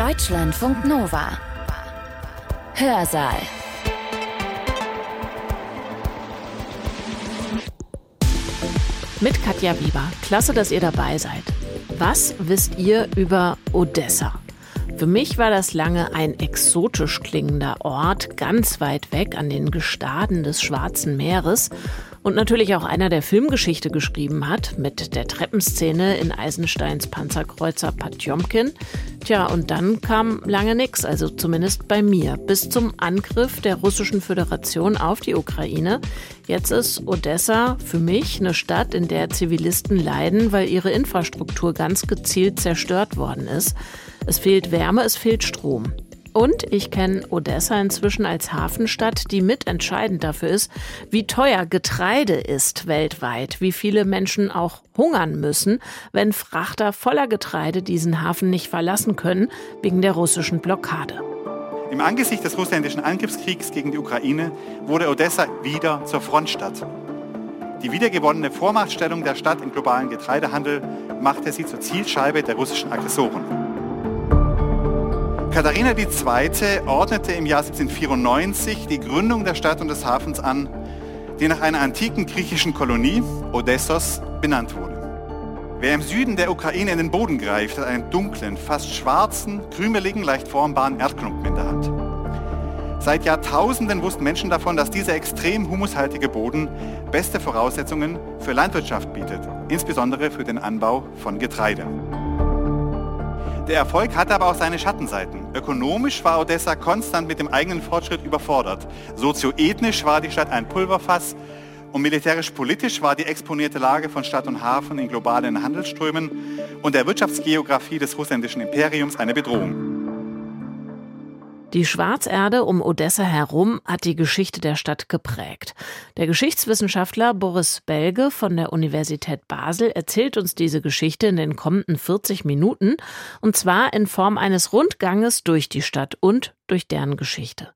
Deutschlandfunk Nova. Hörsaal. Mit Katja Bieber. Klasse, dass ihr dabei seid. Was wisst ihr über Odessa? Für mich war das lange ein exotisch klingender Ort, ganz weit weg an den Gestaden des Schwarzen Meeres und natürlich auch einer, der Filmgeschichte geschrieben hat, mit der Treppenszene in Eisensteins Panzerkreuzer Patjomkin. Tja, und dann kam lange nichts, also zumindest bei mir, bis zum Angriff der Russischen Föderation auf die Ukraine. Jetzt ist Odessa für mich eine Stadt, in der Zivilisten leiden, weil ihre Infrastruktur ganz gezielt zerstört worden ist. Es fehlt Wärme, es fehlt Strom. Und ich kenne Odessa inzwischen als Hafenstadt, die mitentscheidend dafür ist, wie teuer Getreide ist weltweit, wie viele Menschen auch hungern müssen, wenn Frachter voller Getreide diesen Hafen nicht verlassen können wegen der russischen Blockade. Im Angesicht des russländischen Angriffskriegs gegen die Ukraine wurde Odessa wieder zur Frontstadt. Die wiedergewonnene Vormachtstellung der Stadt im globalen Getreidehandel machte sie zur Zielscheibe der russischen Aggressoren. Katharina II. ordnete im Jahr 1794 die Gründung der Stadt und des Hafens an, die nach einer antiken griechischen Kolonie, Odessos, benannt wurde. Wer im Süden der Ukraine in den Boden greift, hat einen dunklen, fast schwarzen, krümeligen, leicht formbaren Erdklumpen in der Hand. Seit Jahrtausenden wussten Menschen davon, dass dieser extrem humushaltige Boden beste Voraussetzungen für Landwirtschaft bietet, insbesondere für den Anbau von Getreide. Der Erfolg hatte aber auch seine Schattenseiten. Ökonomisch war Odessa konstant mit dem eigenen Fortschritt überfordert. Sozioethnisch war die Stadt ein Pulverfass und militärisch-politisch war die exponierte Lage von Stadt und Hafen in globalen Handelsströmen und der Wirtschaftsgeografie des russländischen Imperiums eine Bedrohung. Die Schwarzerde um Odessa herum hat die Geschichte der Stadt geprägt. Der Geschichtswissenschaftler Boris Belge von der Universität Basel erzählt uns diese Geschichte in den kommenden 40 Minuten, und zwar in Form eines Rundganges durch die Stadt und durch deren Geschichte.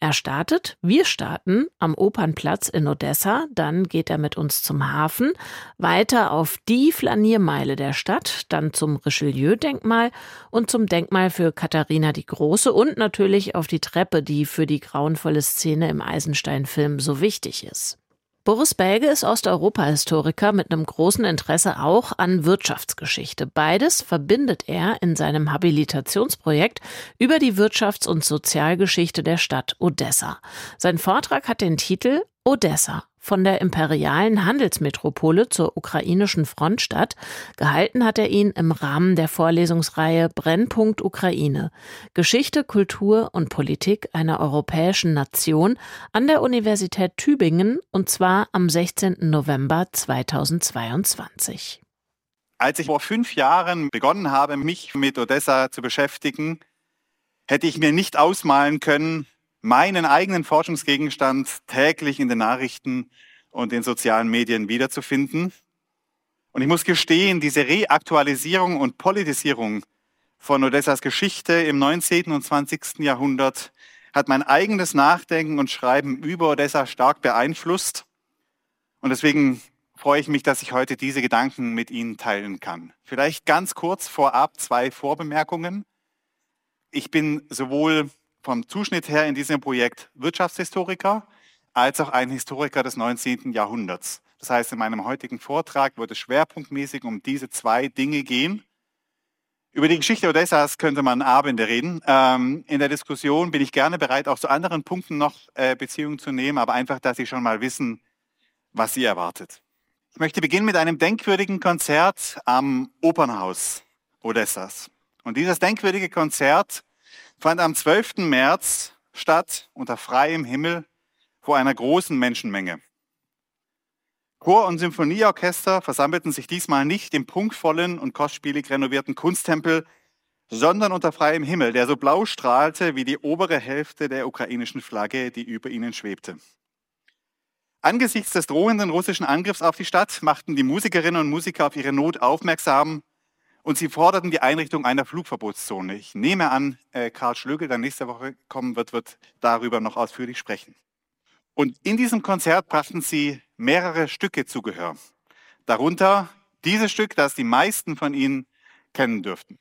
Er startet, wir starten am Opernplatz in Odessa, dann geht er mit uns zum Hafen, weiter auf die Flaniermeile der Stadt, dann zum Richelieu-Denkmal und zum Denkmal für Katharina die Große und natürlich auf die Treppe, die für die grauenvolle Szene im Eisenstein-Film so wichtig ist. Boris Belge ist Osteuropa-Historiker mit einem großen Interesse auch an Wirtschaftsgeschichte. Beides verbindet er in seinem Habilitationsprojekt über die Wirtschafts- und Sozialgeschichte der Stadt Odessa. Sein Vortrag hat den Titel Odessa von der imperialen Handelsmetropole zur ukrainischen Frontstadt. Gehalten hat er ihn im Rahmen der Vorlesungsreihe Brennpunkt Ukraine. Geschichte, Kultur und Politik einer europäischen Nation an der Universität Tübingen und zwar am 16. November 2022. Als ich vor fünf Jahren begonnen habe, mich mit Odessa zu beschäftigen, hätte ich mir nicht ausmalen können, meinen eigenen Forschungsgegenstand täglich in den Nachrichten und den sozialen Medien wiederzufinden. Und ich muss gestehen, diese Reaktualisierung und Politisierung von Odessas Geschichte im 19. und 20. Jahrhundert hat mein eigenes Nachdenken und Schreiben über Odessa stark beeinflusst. Und deswegen freue ich mich, dass ich heute diese Gedanken mit Ihnen teilen kann. Vielleicht ganz kurz vorab zwei Vorbemerkungen. Ich bin sowohl vom Zuschnitt her in diesem Projekt Wirtschaftshistoriker als auch ein Historiker des 19. Jahrhunderts. Das heißt, in meinem heutigen Vortrag wird es schwerpunktmäßig um diese zwei Dinge gehen. Über die Geschichte Odessas könnte man Abende reden. Ähm, in der Diskussion bin ich gerne bereit, auch zu anderen Punkten noch äh, Beziehungen zu nehmen, aber einfach, dass Sie schon mal wissen, was Sie erwartet. Ich möchte beginnen mit einem denkwürdigen Konzert am Opernhaus Odessas. Und dieses denkwürdige Konzert fand am 12. März statt unter freiem Himmel vor einer großen Menschenmenge. Chor und Symphonieorchester versammelten sich diesmal nicht im prunkvollen und kostspielig renovierten Kunsttempel, sondern unter freiem Himmel, der so blau strahlte wie die obere Hälfte der ukrainischen Flagge, die über ihnen schwebte. Angesichts des drohenden russischen Angriffs auf die Stadt machten die Musikerinnen und Musiker auf ihre Not aufmerksam und sie forderten die Einrichtung einer Flugverbotszone. Ich nehme an, äh, Karl Schlögel, der nächste Woche kommen wird, wird darüber noch ausführlich sprechen. Und in diesem Konzert brachten sie mehrere Stücke zu Gehör. Darunter dieses Stück, das die meisten von Ihnen kennen dürften.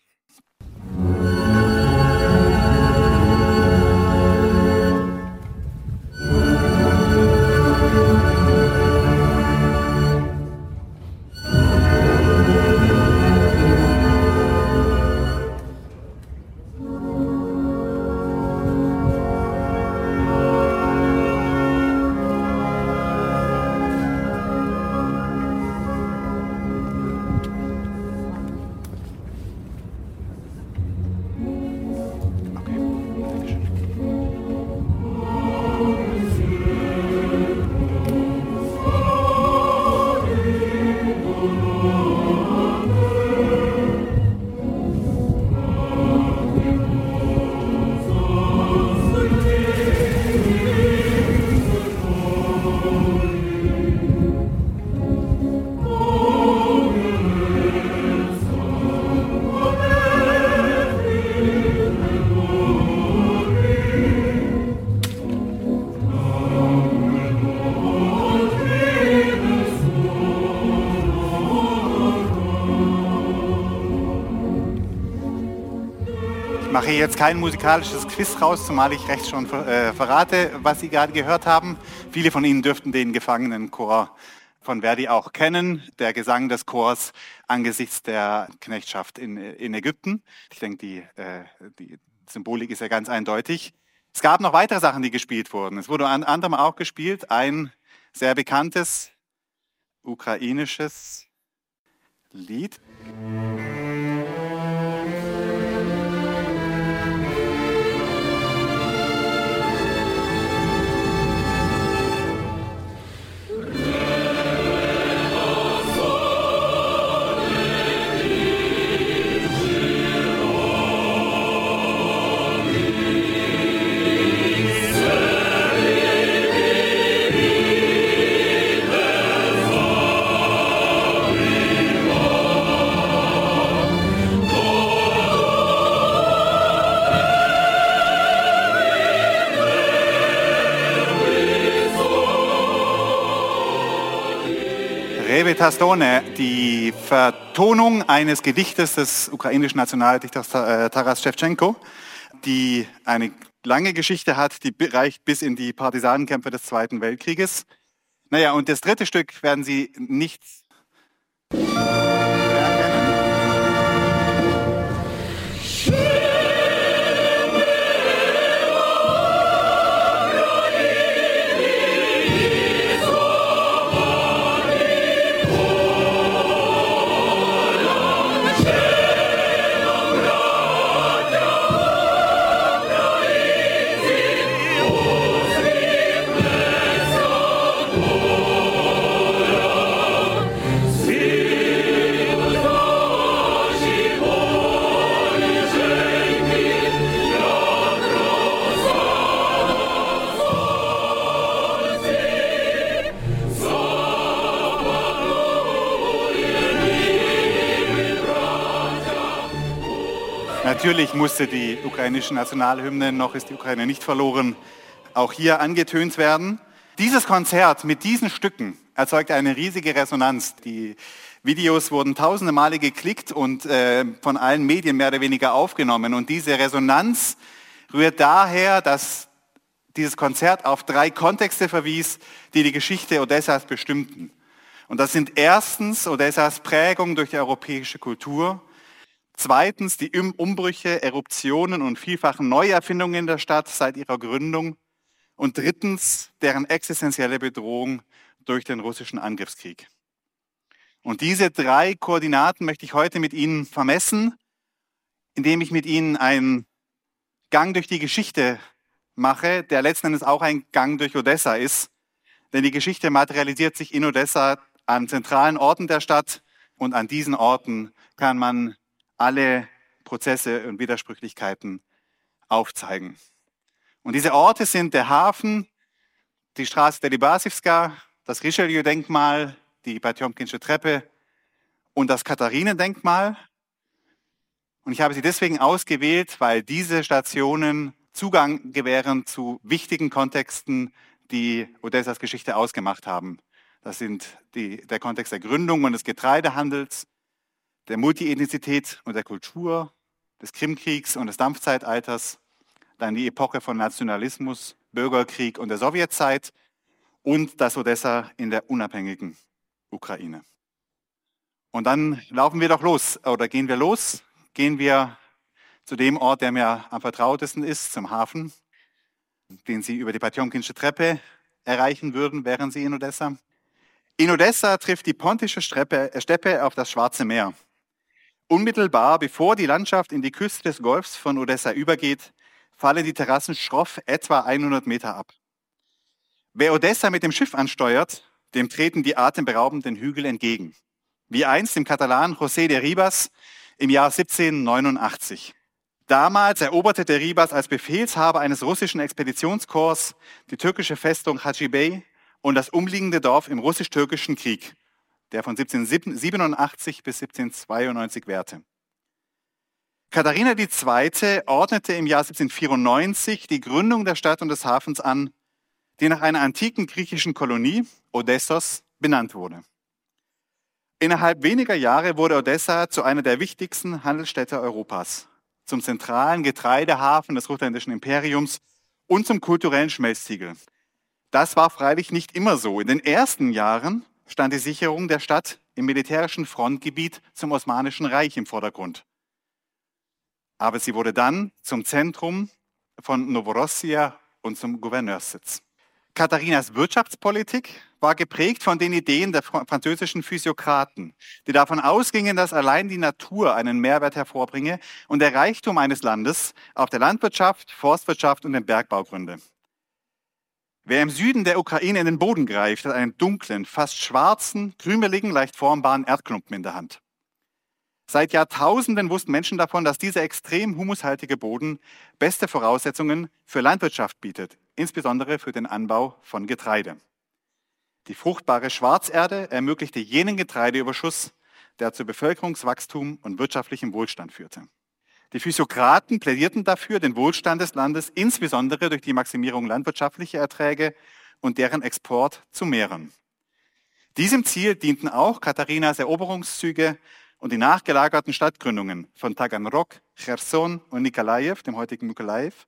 Jetzt kein musikalisches Quiz raus, zumal ich recht schon äh, verrate, was Sie gerade gehört haben. Viele von Ihnen dürften den Gefangenenchor von Verdi auch kennen, der Gesang des Chors angesichts der Knechtschaft in, in Ägypten. Ich denke, die, äh, die Symbolik ist ja ganz eindeutig. Es gab noch weitere Sachen, die gespielt wurden. Es wurde an anderem auch gespielt ein sehr bekanntes ukrainisches Lied. Tastone, die Vertonung eines Gedichtes des ukrainischen Nationaldichters äh, Taras Shevchenko, die eine lange Geschichte hat, die reicht bis in die Partisanenkämpfe des Zweiten Weltkrieges. Naja, und das dritte Stück werden Sie nicht Natürlich musste die ukrainische Nationalhymne, noch ist die Ukraine nicht verloren, auch hier angetönt werden. Dieses Konzert mit diesen Stücken erzeugt eine riesige Resonanz. Die Videos wurden tausende Male geklickt und äh, von allen Medien mehr oder weniger aufgenommen. Und diese Resonanz rührt daher, dass dieses Konzert auf drei Kontexte verwies, die die Geschichte Odessas bestimmten. Und das sind erstens Odessas Prägung durch die europäische Kultur, Zweitens die Umbrüche, Eruptionen und vielfachen Neuerfindungen der Stadt seit ihrer Gründung. Und drittens deren existenzielle Bedrohung durch den russischen Angriffskrieg. Und diese drei Koordinaten möchte ich heute mit Ihnen vermessen, indem ich mit Ihnen einen Gang durch die Geschichte mache, der letzten Endes auch ein Gang durch Odessa ist. Denn die Geschichte materialisiert sich in Odessa an zentralen Orten der Stadt und an diesen Orten kann man alle Prozesse und Widersprüchlichkeiten aufzeigen. Und diese Orte sind der Hafen, die Straße der Libasivska, das Richelieu-Denkmal, die Patjomkinsche Treppe und das Katharinendenkmal. Und ich habe sie deswegen ausgewählt, weil diese Stationen Zugang gewähren zu wichtigen Kontexten, die Odessas Geschichte ausgemacht haben. Das sind die, der Kontext der Gründung und des Getreidehandels, der Multiethnizität und der Kultur, des Krimkriegs und des Dampfzeitalters, dann die Epoche von Nationalismus, Bürgerkrieg und der Sowjetzeit und das Odessa in der unabhängigen Ukraine. Und dann laufen wir doch los oder gehen wir los, gehen wir zu dem Ort, der mir am vertrautesten ist, zum Hafen, den Sie über die Patjonkinsche Treppe erreichen würden, wären Sie in Odessa. In Odessa trifft die pontische Steppe auf das Schwarze Meer. Unmittelbar bevor die Landschaft in die Küste des Golfs von Odessa übergeht, fallen die Terrassen schroff etwa 100 Meter ab. Wer Odessa mit dem Schiff ansteuert, dem treten die atemberaubenden Hügel entgegen. Wie einst dem Katalan José de Ribas im Jahr 1789. Damals eroberte der Ribas als Befehlshaber eines russischen Expeditionskorps die türkische Festung Haji Bey und das umliegende Dorf im russisch-türkischen Krieg der von 1787 bis 1792 währte. Katharina II. ordnete im Jahr 1794 die Gründung der Stadt und des Hafens an, die nach einer antiken griechischen Kolonie, Odessos, benannt wurde. Innerhalb weniger Jahre wurde Odessa zu einer der wichtigsten Handelsstädte Europas. zum zentralen Getreidehafen des russländischen Imperiums und zum kulturellen Schmelztiegel. Das war freilich nicht immer so. In den ersten Jahren stand die Sicherung der Stadt im militärischen Frontgebiet zum Osmanischen Reich im Vordergrund. Aber sie wurde dann zum Zentrum von Novorossia und zum Gouverneurssitz. Katharinas Wirtschaftspolitik war geprägt von den Ideen der französischen Physiokraten, die davon ausgingen, dass allein die Natur einen Mehrwert hervorbringe und der Reichtum eines Landes auf der Landwirtschaft, Forstwirtschaft und dem Bergbau gründe. Wer im Süden der Ukraine in den Boden greift, hat einen dunklen, fast schwarzen, krümeligen, leicht formbaren Erdklumpen in der Hand. Seit Jahrtausenden wussten Menschen davon, dass dieser extrem humushaltige Boden beste Voraussetzungen für Landwirtschaft bietet, insbesondere für den Anbau von Getreide. Die fruchtbare Schwarzerde ermöglichte jenen Getreideüberschuss, der zu Bevölkerungswachstum und wirtschaftlichem Wohlstand führte. Die Physiokraten plädierten dafür, den Wohlstand des Landes insbesondere durch die Maximierung landwirtschaftlicher Erträge und deren Export zu mehren. Diesem Ziel dienten auch Katharinas Eroberungszüge und die nachgelagerten Stadtgründungen von Taganrog, Cherson und Nikolaev, dem heutigen Mykolaev,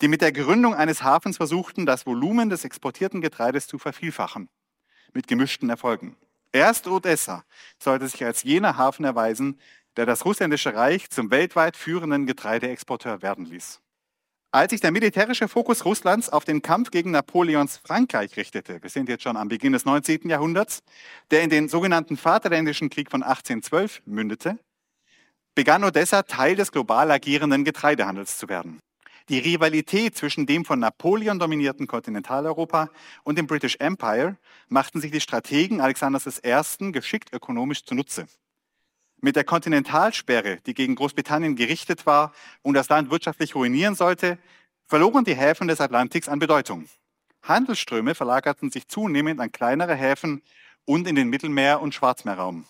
die mit der Gründung eines Hafens versuchten, das Volumen des exportierten Getreides zu vervielfachen, mit gemischten Erfolgen. Erst Odessa sollte sich als jener Hafen erweisen, der das russländische Reich zum weltweit führenden Getreideexporteur werden ließ. Als sich der militärische Fokus Russlands auf den Kampf gegen Napoleons Frankreich richtete, wir sind jetzt schon am Beginn des 19. Jahrhunderts, der in den sogenannten Vaterländischen Krieg von 1812 mündete, begann Odessa Teil des global agierenden Getreidehandels zu werden. Die Rivalität zwischen dem von Napoleon dominierten Kontinentaleuropa und dem British Empire machten sich die Strategen Alexanders I. geschickt ökonomisch zunutze. Mit der Kontinentalsperre, die gegen Großbritannien gerichtet war und das Land wirtschaftlich ruinieren sollte, verloren die Häfen des Atlantiks an Bedeutung. Handelsströme verlagerten sich zunehmend an kleinere Häfen und in den Mittelmeer- und Schwarzmeerraum.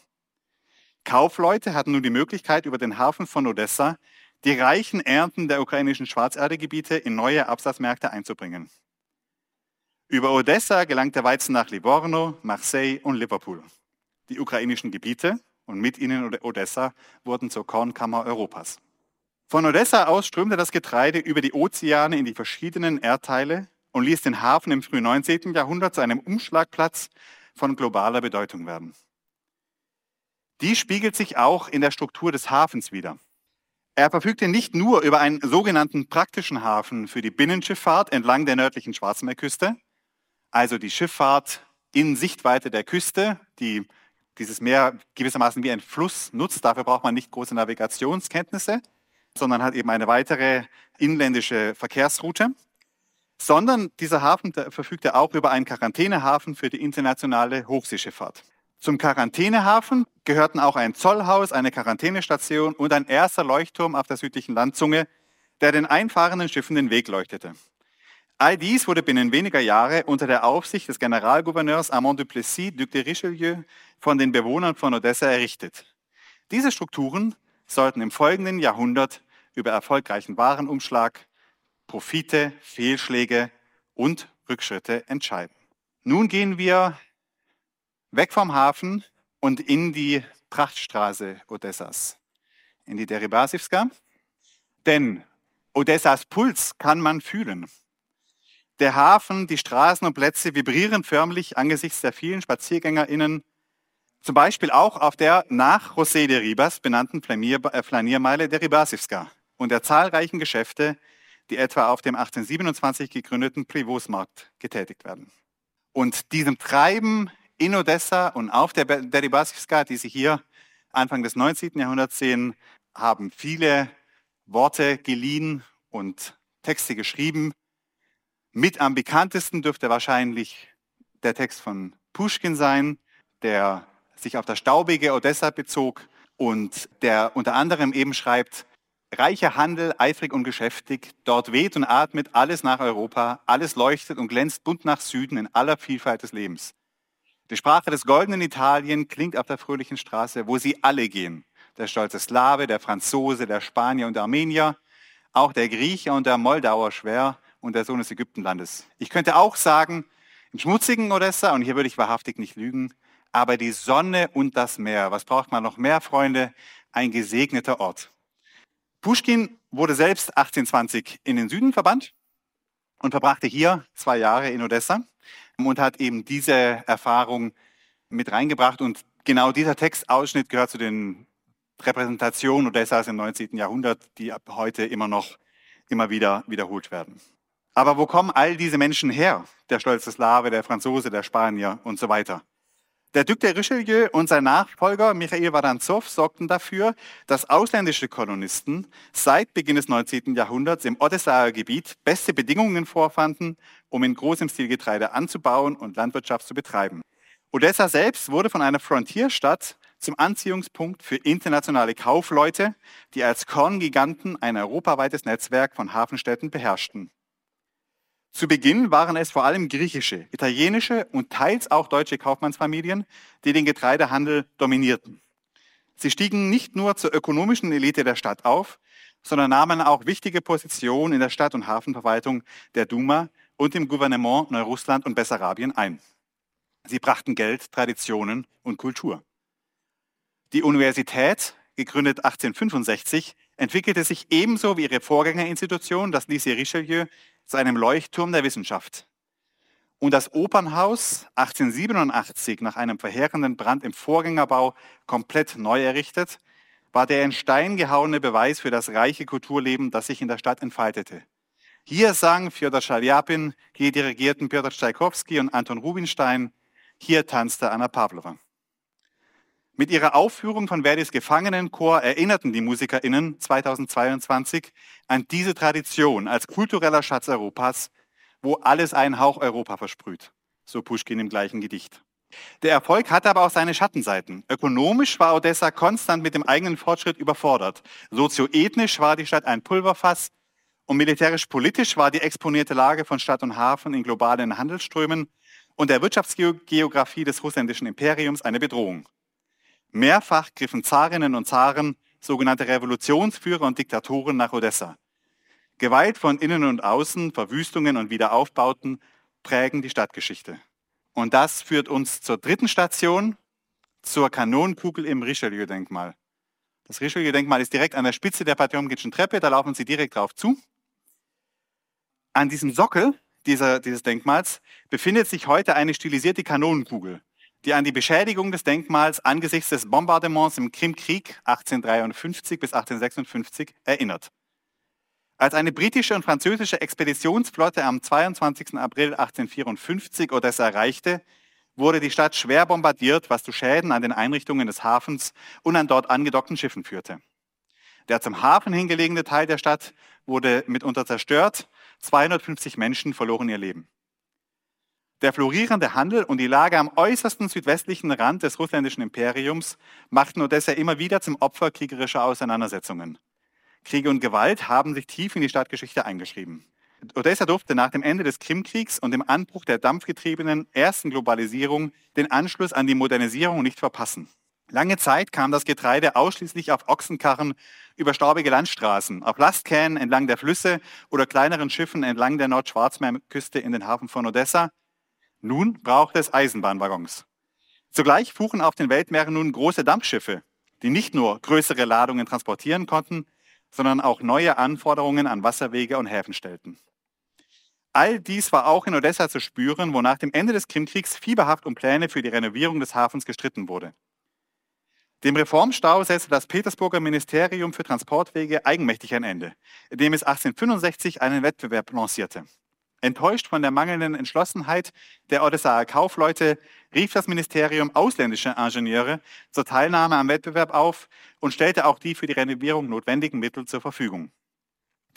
Kaufleute hatten nun die Möglichkeit, über den Hafen von Odessa die reichen Ernten der ukrainischen Schwarzerdegebiete in neue Absatzmärkte einzubringen. Über Odessa gelangt der Weizen nach Livorno, Marseille und Liverpool. Die ukrainischen Gebiete und mit ihnen Odessa wurden zur Kornkammer Europas. Von Odessa aus strömte das Getreide über die Ozeane in die verschiedenen Erdteile und ließ den Hafen im frühen 19. Jahrhundert zu einem Umschlagplatz von globaler Bedeutung werden. Dies spiegelt sich auch in der Struktur des Hafens wider. Er verfügte nicht nur über einen sogenannten praktischen Hafen für die Binnenschifffahrt entlang der nördlichen Schwarzmeerküste, also die Schifffahrt in Sichtweite der Küste, die dieses Meer gewissermaßen wie ein Fluss nutzt. Dafür braucht man nicht große Navigationskenntnisse, sondern hat eben eine weitere inländische Verkehrsroute. Sondern dieser Hafen verfügte auch über einen Quarantänehafen für die internationale Hochseeschifffahrt. Zum Quarantänehafen gehörten auch ein Zollhaus, eine Quarantänestation und ein erster Leuchtturm auf der südlichen Landzunge, der den einfahrenden Schiffen den Weg leuchtete. All dies wurde binnen weniger Jahre unter der Aufsicht des Generalgouverneurs Armand Duplessis, Duc de Richelieu, von den Bewohnern von Odessa errichtet. Diese Strukturen sollten im folgenden Jahrhundert über erfolgreichen Warenumschlag, Profite, Fehlschläge und Rückschritte entscheiden. Nun gehen wir weg vom Hafen und in die Prachtstraße Odessas, in die Deribasivska. Denn Odessas Puls kann man fühlen. Der Hafen, die Straßen und Plätze vibrieren förmlich angesichts der vielen SpaziergängerInnen, zum Beispiel auch auf der nach José de Ribas benannten äh, Flaniermeile der Ribasivska und der zahlreichen Geschäfte, die etwa auf dem 1827 gegründeten Privosmarkt getätigt werden. Und diesem Treiben in Odessa und auf der Deribasivska, die Sie hier Anfang des 19. Jahrhunderts sehen, haben viele Worte geliehen und Texte geschrieben, mit am bekanntesten dürfte wahrscheinlich der Text von Pushkin sein, der sich auf das staubige Odessa bezog und der unter anderem eben schreibt, reicher Handel, eifrig und geschäftig, dort weht und atmet alles nach Europa, alles leuchtet und glänzt bunt nach Süden in aller Vielfalt des Lebens. Die Sprache des goldenen Italien klingt auf der fröhlichen Straße, wo sie alle gehen. Der stolze Slave, der Franzose, der Spanier und der Armenier, auch der Grieche und der Moldauer schwer, und der Sohn des Ägyptenlandes. Ich könnte auch sagen, im schmutzigen Odessa, und hier würde ich wahrhaftig nicht lügen, aber die Sonne und das Meer. Was braucht man noch mehr, Freunde? Ein gesegneter Ort. Pushkin wurde selbst 1820 in den Süden verbannt und verbrachte hier zwei Jahre in Odessa und hat eben diese Erfahrung mit reingebracht. Und genau dieser Textausschnitt gehört zu den Repräsentationen Odessas im 19. Jahrhundert, die ab heute immer noch immer wieder wiederholt werden. Aber wo kommen all diese Menschen her? Der stolze Slave, der Franzose, der Spanier und so weiter. Der Duc de Richelieu und sein Nachfolger Michael Waranzow sorgten dafür, dass ausländische Kolonisten seit Beginn des 19. Jahrhunderts im Odessaer Gebiet beste Bedingungen vorfanden, um in großem Stil Getreide anzubauen und Landwirtschaft zu betreiben. Odessa selbst wurde von einer Frontierstadt zum Anziehungspunkt für internationale Kaufleute, die als Korngiganten ein europaweites Netzwerk von Hafenstädten beherrschten. Zu Beginn waren es vor allem griechische, italienische und teils auch deutsche Kaufmannsfamilien, die den Getreidehandel dominierten. Sie stiegen nicht nur zur ökonomischen Elite der Stadt auf, sondern nahmen auch wichtige Positionen in der Stadt- und Hafenverwaltung der Duma und im Gouvernement Neurussland und Bessarabien ein. Sie brachten Geld, Traditionen und Kultur. Die Universität, gegründet 1865, entwickelte sich ebenso wie ihre Vorgängerinstitution, das Lycée Richelieu, zu einem Leuchtturm der Wissenschaft. Und das Opernhaus 1887 nach einem verheerenden Brand im Vorgängerbau komplett neu errichtet, war der in Stein gehauene Beweis für das reiche Kulturleben, das sich in der Stadt entfaltete. Hier sang Fjodor Schaljapin, hier dirigierten Piotr Tschaikowski und Anton Rubinstein, hier tanzte Anna Pavlova. Mit ihrer Aufführung von Verdis Gefangenenchor erinnerten die MusikerInnen 2022 an diese Tradition als kultureller Schatz Europas, wo alles einen Hauch Europa versprüht, so Pushkin im gleichen Gedicht. Der Erfolg hatte aber auch seine Schattenseiten. Ökonomisch war Odessa konstant mit dem eigenen Fortschritt überfordert. Sozioethnisch war die Stadt ein Pulverfass und militärisch-politisch war die exponierte Lage von Stadt und Hafen in globalen Handelsströmen und der Wirtschaftsgeografie des russländischen Imperiums eine Bedrohung. Mehrfach griffen Zarinnen und Zaren, sogenannte Revolutionsführer und Diktatoren nach Odessa. Gewalt von innen und außen, Verwüstungen und Wiederaufbauten prägen die Stadtgeschichte. Und das führt uns zur dritten Station, zur Kanonenkugel im Richelieu-Denkmal. Das Richelieu-Denkmal ist direkt an der Spitze der Patjomkitschen Treppe, da laufen Sie direkt drauf zu. An diesem Sockel dieser, dieses Denkmals befindet sich heute eine stilisierte Kanonenkugel die an die Beschädigung des Denkmals angesichts des Bombardements im Krimkrieg 1853 bis 1856 erinnert. Als eine britische und französische Expeditionsflotte am 22. April 1854 Odessa erreichte, wurde die Stadt schwer bombardiert, was zu Schäden an den Einrichtungen des Hafens und an dort angedockten Schiffen führte. Der zum Hafen hingelegene Teil der Stadt wurde mitunter zerstört, 250 Menschen verloren ihr Leben. Der florierende Handel und die Lage am äußersten südwestlichen Rand des russländischen Imperiums machten Odessa immer wieder zum Opfer kriegerischer Auseinandersetzungen. Kriege und Gewalt haben sich tief in die Stadtgeschichte eingeschrieben. Odessa durfte nach dem Ende des Krimkriegs und dem Anbruch der dampfgetriebenen ersten Globalisierung den Anschluss an die Modernisierung nicht verpassen. Lange Zeit kam das Getreide ausschließlich auf Ochsenkarren über staubige Landstraßen, auf Lastkähnen entlang der Flüsse oder kleineren Schiffen entlang der Nordschwarzmeerküste in den Hafen von Odessa nun braucht es Eisenbahnwaggons. Zugleich fuhren auf den Weltmeeren nun große Dampfschiffe, die nicht nur größere Ladungen transportieren konnten, sondern auch neue Anforderungen an Wasserwege und Häfen stellten. All dies war auch in Odessa zu spüren, wo nach dem Ende des Krimkriegs fieberhaft um Pläne für die Renovierung des Hafens gestritten wurde. Dem Reformstau setzte das Petersburger Ministerium für Transportwege eigenmächtig ein Ende, indem es 1865 einen Wettbewerb lancierte. Enttäuscht von der mangelnden Entschlossenheit der Odessaer Kaufleute rief das Ministerium ausländische Ingenieure zur Teilnahme am Wettbewerb auf und stellte auch die für die Renovierung notwendigen Mittel zur Verfügung.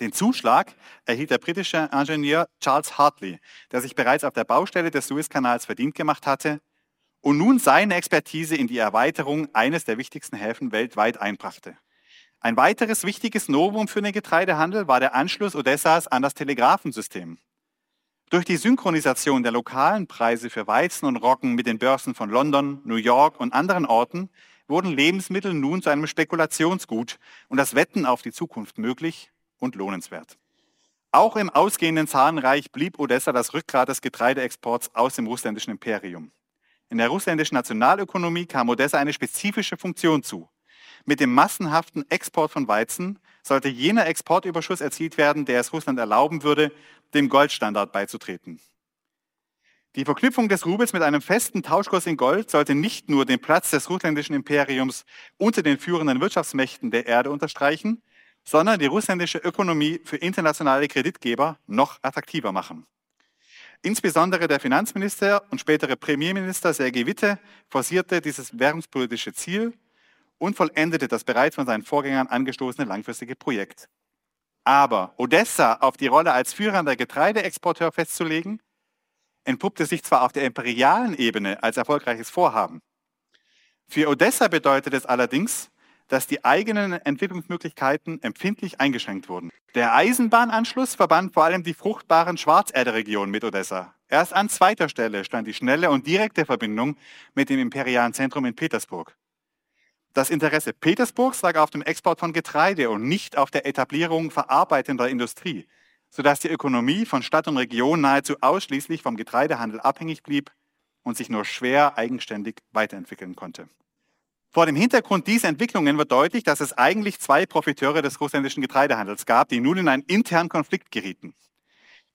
Den Zuschlag erhielt der britische Ingenieur Charles Hartley, der sich bereits auf der Baustelle des Suezkanals verdient gemacht hatte und nun seine Expertise in die Erweiterung eines der wichtigsten Häfen weltweit einbrachte. Ein weiteres wichtiges Novum für den Getreidehandel war der Anschluss Odessas an das Telegrafensystem. Durch die Synchronisation der lokalen Preise für Weizen und Roggen mit den Börsen von London, New York und anderen Orten wurden Lebensmittel nun zu einem Spekulationsgut und das Wetten auf die Zukunft möglich und lohnenswert. Auch im ausgehenden Zarenreich blieb Odessa das Rückgrat des Getreideexports aus dem russländischen Imperium. In der russländischen Nationalökonomie kam Odessa eine spezifische Funktion zu. Mit dem massenhaften Export von Weizen sollte jener Exportüberschuss erzielt werden, der es Russland erlauben würde, dem Goldstandard beizutreten. Die Verknüpfung des Rubels mit einem festen Tauschkurs in Gold sollte nicht nur den Platz des russländischen Imperiums unter den führenden Wirtschaftsmächten der Erde unterstreichen, sondern die russländische Ökonomie für internationale Kreditgeber noch attraktiver machen. Insbesondere der Finanzminister und spätere Premierminister Sergei Witte forcierte dieses währungspolitische Ziel und vollendete das bereits von seinen Vorgängern angestoßene langfristige Projekt. Aber Odessa auf die Rolle als führender Getreideexporteur festzulegen, entpuppte sich zwar auf der imperialen Ebene als erfolgreiches Vorhaben. Für Odessa bedeutet es allerdings, dass die eigenen Entwicklungsmöglichkeiten empfindlich eingeschränkt wurden. Der Eisenbahnanschluss verband vor allem die fruchtbaren Schwarzerderegionen mit Odessa. Erst an zweiter Stelle stand die schnelle und direkte Verbindung mit dem imperialen Zentrum in Petersburg. Das Interesse Petersburgs lag auf dem Export von Getreide und nicht auf der Etablierung verarbeitender Industrie, sodass die Ökonomie von Stadt und Region nahezu ausschließlich vom Getreidehandel abhängig blieb und sich nur schwer eigenständig weiterentwickeln konnte. Vor dem Hintergrund dieser Entwicklungen wird deutlich, dass es eigentlich zwei Profiteure des russländischen Getreidehandels gab, die nun in einen internen Konflikt gerieten.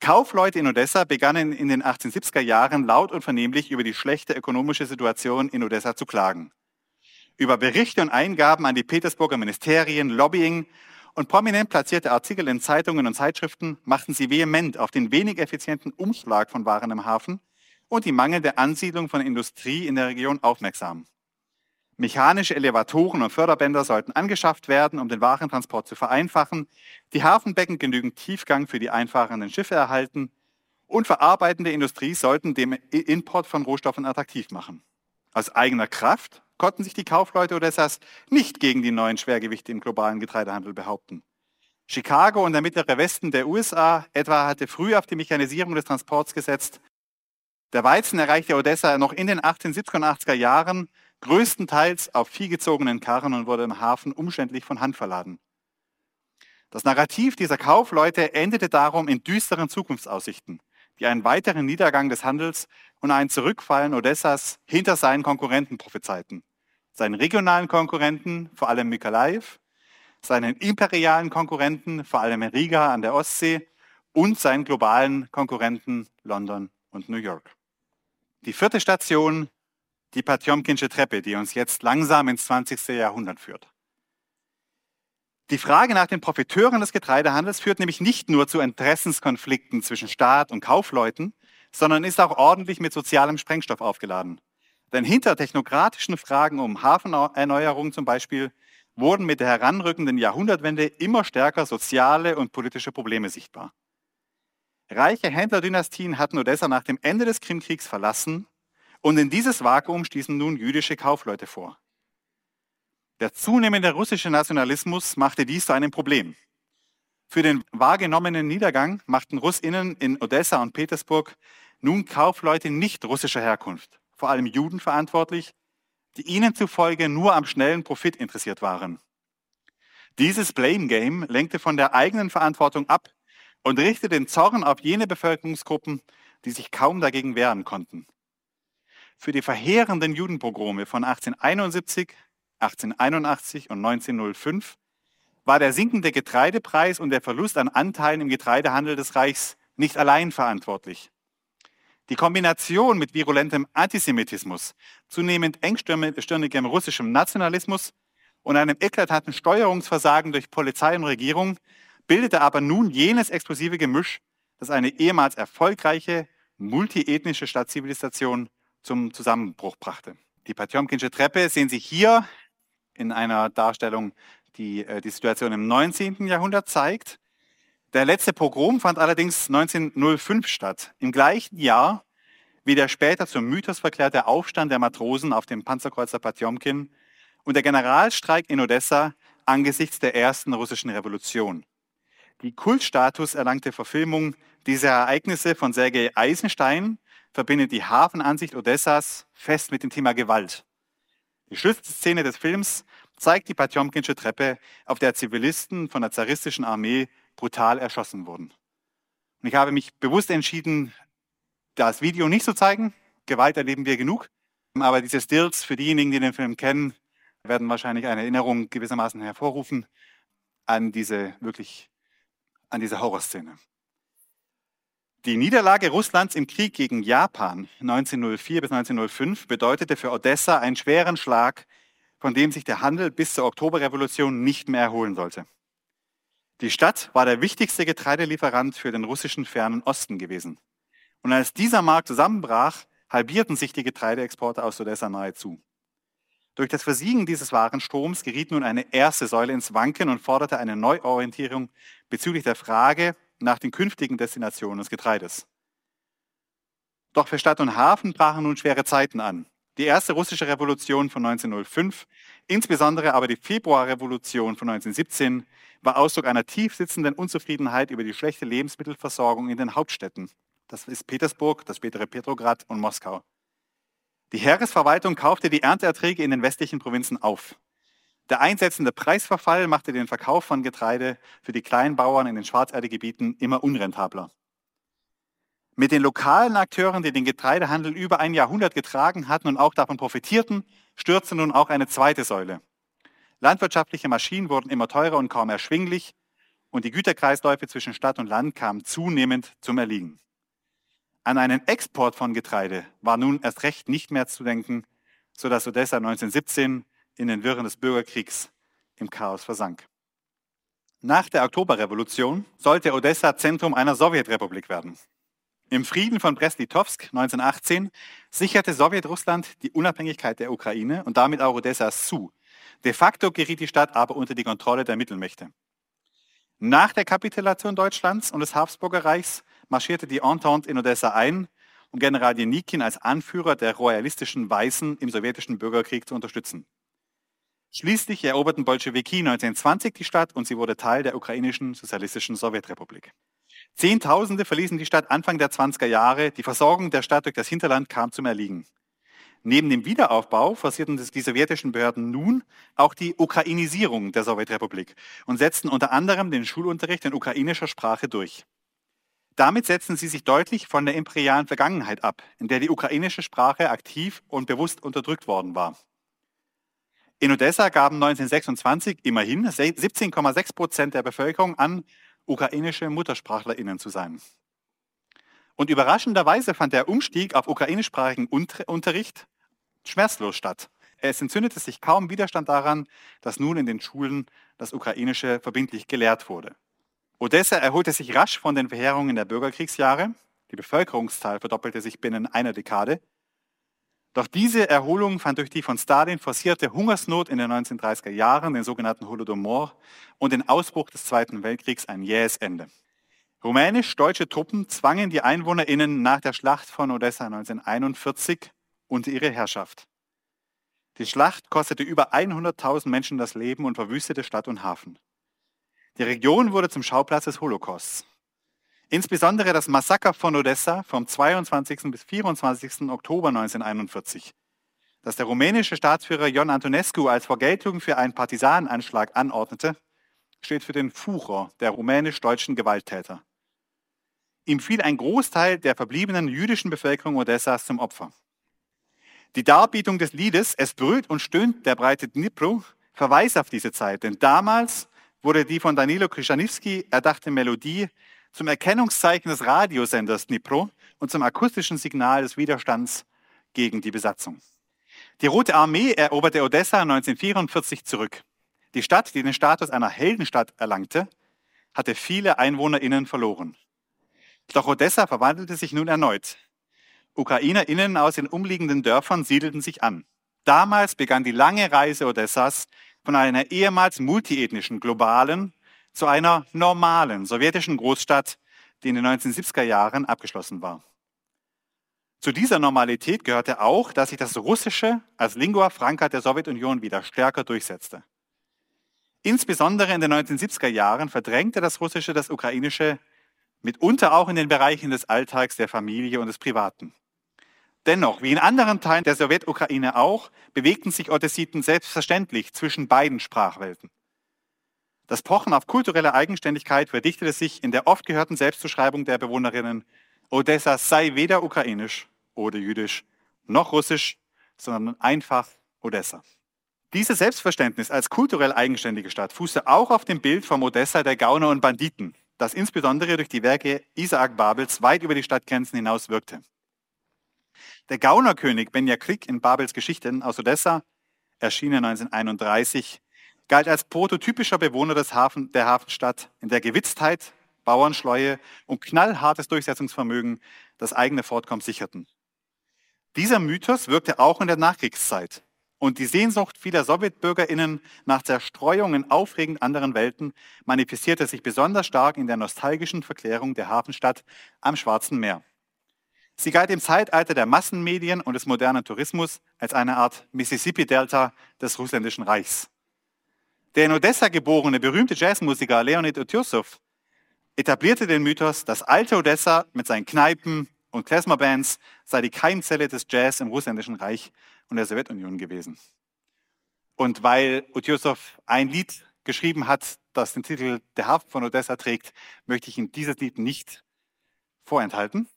Kaufleute in Odessa begannen in den 1870er Jahren laut und vernehmlich über die schlechte ökonomische Situation in Odessa zu klagen. Über Berichte und Eingaben an die Petersburger Ministerien, Lobbying und prominent platzierte Artikel in Zeitungen und Zeitschriften machten sie vehement auf den wenig effizienten Umschlag von Waren im Hafen und die mangelnde Ansiedlung von Industrie in der Region aufmerksam. Mechanische Elevatoren und Förderbänder sollten angeschafft werden, um den Warentransport zu vereinfachen, die Hafenbecken genügend Tiefgang für die einfahrenden Schiffe erhalten und verarbeitende Industrie sollten den Import von Rohstoffen attraktiv machen. Aus eigener Kraft konnten sich die Kaufleute Odessas nicht gegen die neuen Schwergewichte im globalen Getreidehandel behaupten. Chicago und der mittlere Westen der USA etwa hatte früh auf die Mechanisierung des Transports gesetzt. Der Weizen erreichte Odessa noch in den 1870er Jahren größtenteils auf viehgezogenen Karren und wurde im Hafen umständlich von Hand verladen. Das Narrativ dieser Kaufleute endete darum in düsteren Zukunftsaussichten, die einen weiteren Niedergang des Handels und ein Zurückfallen Odessas hinter seinen Konkurrenten prophezeiten. Seinen regionalen Konkurrenten, vor allem Mykolaev, seinen imperialen Konkurrenten, vor allem Riga an der Ostsee und seinen globalen Konkurrenten London und New York. Die vierte Station die Patjomkinsche Treppe, die uns jetzt langsam ins 20. Jahrhundert führt. Die Frage nach den Profiteuren des Getreidehandels führt nämlich nicht nur zu Interessenskonflikten zwischen Staat und Kaufleuten, sondern ist auch ordentlich mit sozialem Sprengstoff aufgeladen. Denn hinter technokratischen Fragen um Hafenerneuerung zum Beispiel wurden mit der heranrückenden Jahrhundertwende immer stärker soziale und politische Probleme sichtbar. Reiche Händlerdynastien hatten Odessa nach dem Ende des Krimkriegs verlassen und in dieses Vakuum stießen nun jüdische Kaufleute vor. Der zunehmende russische Nationalismus machte dies zu einem Problem. Für den wahrgenommenen Niedergang machten Russinnen in Odessa und Petersburg nun Kaufleute nicht russischer Herkunft, vor allem Juden verantwortlich, die ihnen zufolge nur am schnellen Profit interessiert waren. Dieses Blame Game lenkte von der eigenen Verantwortung ab und richtete den Zorn auf jene Bevölkerungsgruppen, die sich kaum dagegen wehren konnten für die verheerenden Judenpogrome von 1871, 1881 und 1905 war der sinkende Getreidepreis und der Verlust an Anteilen im Getreidehandel des Reichs nicht allein verantwortlich. Die Kombination mit virulentem Antisemitismus, zunehmend engstirnigem russischem Nationalismus und einem eklatanten Steuerungsversagen durch Polizei und Regierung bildete aber nun jenes explosive Gemisch, das eine ehemals erfolgreiche multiethnische Stadtzivilisation zum Zusammenbruch brachte. Die Patjomkinsche Treppe sehen Sie hier in einer Darstellung, die äh, die Situation im 19. Jahrhundert zeigt. Der letzte Pogrom fand allerdings 1905 statt, im gleichen Jahr wie der später zum Mythos verklärte Aufstand der Matrosen auf dem Panzerkreuzer Patjomkin und der Generalstreik in Odessa angesichts der ersten russischen Revolution. Die Kultstatus erlangte Verfilmung dieser Ereignisse von Sergei Eisenstein verbindet die Hafenansicht Odessas fest mit dem Thema Gewalt. Die Schlüsselszene des Films zeigt die Patjomkinsche Treppe, auf der Zivilisten von der zaristischen Armee brutal erschossen wurden. Und ich habe mich bewusst entschieden, das Video nicht zu zeigen. Gewalt erleben wir genug. Aber diese Stills, für diejenigen, die den Film kennen, werden wahrscheinlich eine Erinnerung gewissermaßen hervorrufen an diese wirklich, an diese Horrorszene. Die Niederlage Russlands im Krieg gegen Japan 1904 bis 1905 bedeutete für Odessa einen schweren Schlag, von dem sich der Handel bis zur Oktoberrevolution nicht mehr erholen sollte. Die Stadt war der wichtigste Getreidelieferant für den russischen fernen Osten gewesen. Und als dieser Markt zusammenbrach, halbierten sich die Getreideexporte aus Odessa nahezu. Durch das Versiegen dieses Warenstroms geriet nun eine erste Säule ins Wanken und forderte eine Neuorientierung bezüglich der Frage nach den künftigen Destinationen des Getreides. Doch für Stadt und Hafen brachen nun schwere Zeiten an. Die erste russische Revolution von 1905, insbesondere aber die Februarrevolution von 1917, war Ausdruck einer tief sitzenden Unzufriedenheit über die schlechte Lebensmittelversorgung in den Hauptstädten. Das ist Petersburg, das spätere Petrograd und Moskau. Die Heeresverwaltung kaufte die Ernteerträge in den westlichen Provinzen auf. Der einsetzende Preisverfall machte den Verkauf von Getreide für die Kleinbauern in den Schwarzerdegebieten immer unrentabler. Mit den lokalen Akteuren, die den Getreidehandel über ein Jahrhundert getragen hatten und auch davon profitierten, stürzte nun auch eine zweite Säule. Landwirtschaftliche Maschinen wurden immer teurer und kaum erschwinglich und die Güterkreisläufe zwischen Stadt und Land kamen zunehmend zum Erliegen. An einen Export von Getreide war nun erst recht nicht mehr zu denken, sodass Odessa 1917 in den Wirren des Bürgerkriegs im Chaos versank. Nach der Oktoberrevolution sollte Odessa Zentrum einer Sowjetrepublik werden. Im Frieden von Brest-Litovsk 1918 sicherte Sowjetrussland die Unabhängigkeit der Ukraine und damit auch Odessas zu. De facto geriet die Stadt aber unter die Kontrolle der Mittelmächte. Nach der Kapitulation Deutschlands und des Habsburger Reichs marschierte die Entente in Odessa ein, um General Denikin als Anführer der royalistischen Weißen im sowjetischen Bürgerkrieg zu unterstützen. Schließlich eroberten Bolschewiki 1920 die Stadt und sie wurde Teil der ukrainischen sozialistischen Sowjetrepublik. Zehntausende verließen die Stadt Anfang der 20er Jahre. Die Versorgung der Stadt durch das Hinterland kam zum Erliegen. Neben dem Wiederaufbau forcierten die sowjetischen Behörden nun auch die Ukrainisierung der Sowjetrepublik und setzten unter anderem den Schulunterricht in ukrainischer Sprache durch. Damit setzen sie sich deutlich von der imperialen Vergangenheit ab, in der die ukrainische Sprache aktiv und bewusst unterdrückt worden war. In Odessa gaben 1926 immerhin 17,6 Prozent der Bevölkerung an, ukrainische MuttersprachlerInnen zu sein. Und überraschenderweise fand der Umstieg auf ukrainischsprachigen Unterricht schmerzlos statt. Es entzündete sich kaum Widerstand daran, dass nun in den Schulen das Ukrainische verbindlich gelehrt wurde. Odessa erholte sich rasch von den Verheerungen der Bürgerkriegsjahre. Die Bevölkerungszahl verdoppelte sich binnen einer Dekade. Doch diese Erholung fand durch die von Stalin forcierte Hungersnot in den 1930er Jahren, den sogenannten Holodomor, und den Ausbruch des Zweiten Weltkriegs ein jähes Ende. Rumänisch-deutsche Truppen zwangen die EinwohnerInnen nach der Schlacht von Odessa 1941 unter ihre Herrschaft. Die Schlacht kostete über 100.000 Menschen das Leben und verwüstete Stadt und Hafen. Die Region wurde zum Schauplatz des Holocausts. Insbesondere das Massaker von Odessa vom 22. bis 24. Oktober 1941, das der rumänische Staatsführer Ion Antonescu als Vergeltung für einen Partisanenanschlag anordnete, steht für den Furor der rumänisch-deutschen Gewalttäter. Ihm fiel ein Großteil der verbliebenen jüdischen Bevölkerung Odessas zum Opfer. Die Darbietung des Liedes Es brüllt und stöhnt der breite Dnipro verweist auf diese Zeit, denn damals wurde die von Danilo Krischanowski erdachte Melodie zum Erkennungszeichen des Radiosenders Dnipro und zum akustischen Signal des Widerstands gegen die Besatzung. Die Rote Armee eroberte Odessa 1944 zurück. Die Stadt, die den Status einer Heldenstadt erlangte, hatte viele EinwohnerInnen verloren. Doch Odessa verwandelte sich nun erneut. UkrainerInnen aus den umliegenden Dörfern siedelten sich an. Damals begann die lange Reise Odessas von einer ehemals multiethnischen globalen zu einer normalen sowjetischen Großstadt, die in den 1970er Jahren abgeschlossen war. Zu dieser Normalität gehörte auch, dass sich das Russische als Lingua Franca der Sowjetunion wieder stärker durchsetzte. Insbesondere in den 1970er Jahren verdrängte das Russische das Ukrainische mitunter auch in den Bereichen des Alltags, der Familie und des Privaten. Dennoch, wie in anderen Teilen der Sowjetukraine auch, bewegten sich Odessiten selbstverständlich zwischen beiden Sprachwelten. Das Pochen auf kulturelle Eigenständigkeit verdichtete sich in der oft gehörten Selbstzuschreibung der Bewohnerinnen, Odessa sei weder ukrainisch oder jüdisch noch russisch, sondern einfach Odessa. Dieses Selbstverständnis als kulturell eigenständige Stadt fußte auch auf dem Bild vom Odessa der Gauner und Banditen, das insbesondere durch die Werke Isaak Babels weit über die Stadtgrenzen hinaus wirkte. Der Gaunerkönig Benja Klick in Babels Geschichten aus Odessa, erschienen 1931, galt als prototypischer Bewohner des Hafen, der Hafenstadt, in der Gewitztheit, Bauernschleue und knallhartes Durchsetzungsvermögen das eigene Fortkommen sicherten. Dieser Mythos wirkte auch in der Nachkriegszeit. Und die Sehnsucht vieler Sowjetbürgerinnen nach Zerstreuung in aufregend anderen Welten manifestierte sich besonders stark in der nostalgischen Verklärung der Hafenstadt am Schwarzen Meer. Sie galt im Zeitalter der Massenmedien und des modernen Tourismus als eine Art Mississippi-Delta des russländischen Reichs. Der in Odessa geborene berühmte Jazzmusiker Leonid Utyosow etablierte den Mythos, das alte Odessa mit seinen Kneipen und Klezmer-Bands sei die Keimzelle des Jazz im russländischen Reich und der Sowjetunion gewesen. Und weil Utyosow ein Lied geschrieben hat, das den Titel Der Hafen von Odessa trägt, möchte ich Ihnen dieses Lied nicht vorenthalten.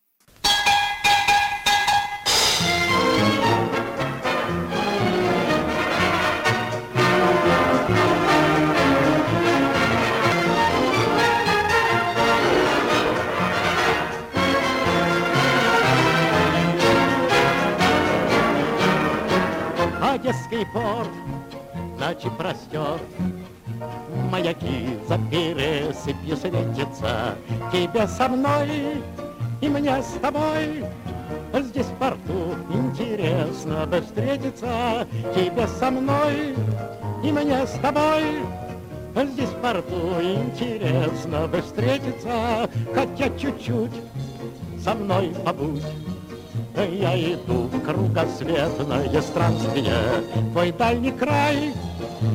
Одесский порт ночи простер. Маяки за пересыпью светятся. Тебе со мной и мне с тобой. Здесь в порту интересно бы встретиться. Тебе со мной и мне с тобой. Здесь в порту интересно бы встретиться. Хотя чуть-чуть со мной побудь я иду в кругосветное странствие, Твой дальний край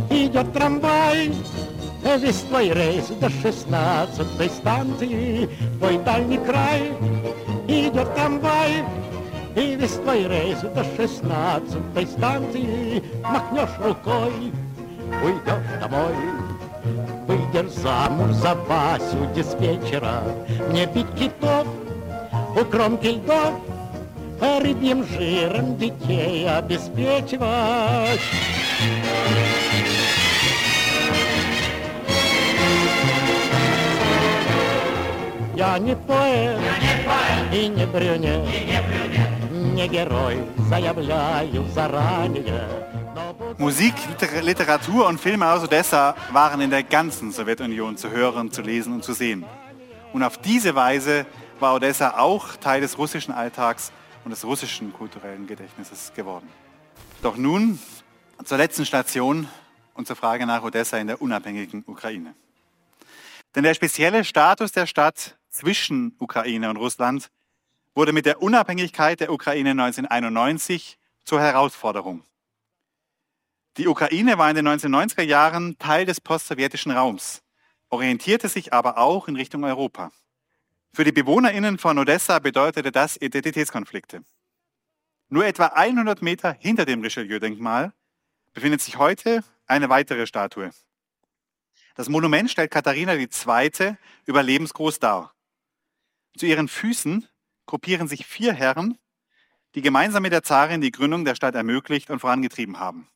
идет трамвай, Весь твой рейс до шестнадцатой станции, Твой дальний край идет трамвай, И весь твой рейс до шестнадцатой станции. Махнешь рукой, уйдешь домой. Выйдешь замуж за Васю диспетчера, Мне бить китов у кромки льдов, рыбьим жиром детей обеспечивать. Я не поэт, Я не поэт и не брюнет, и не, брюнет. не герой, заявляю заранее. Musik, Literatur und Filme aus Odessa waren in der ganzen Sowjetunion zu hören, zu lesen und zu sehen. Und auf diese Weise war Odessa auch Teil des russischen Alltags und des russischen kulturellen Gedächtnisses geworden. Doch nun zur letzten Station und zur Frage nach Odessa in der unabhängigen Ukraine. Denn der spezielle Status der Stadt zwischen Ukraine und Russland wurde mit der Unabhängigkeit der Ukraine 1991 zur Herausforderung. Die Ukraine war in den 1990er Jahren Teil des postsowjetischen Raums, orientierte sich aber auch in Richtung Europa. Für die BewohnerInnen von Odessa bedeutete das Identitätskonflikte. Nur etwa 100 Meter hinter dem Richelieu-Denkmal befindet sich heute eine weitere Statue. Das Monument stellt Katharina II. überlebensgroß dar. Zu ihren Füßen gruppieren sich vier Herren, die gemeinsam mit der Zarin die Gründung der Stadt ermöglicht und vorangetrieben haben.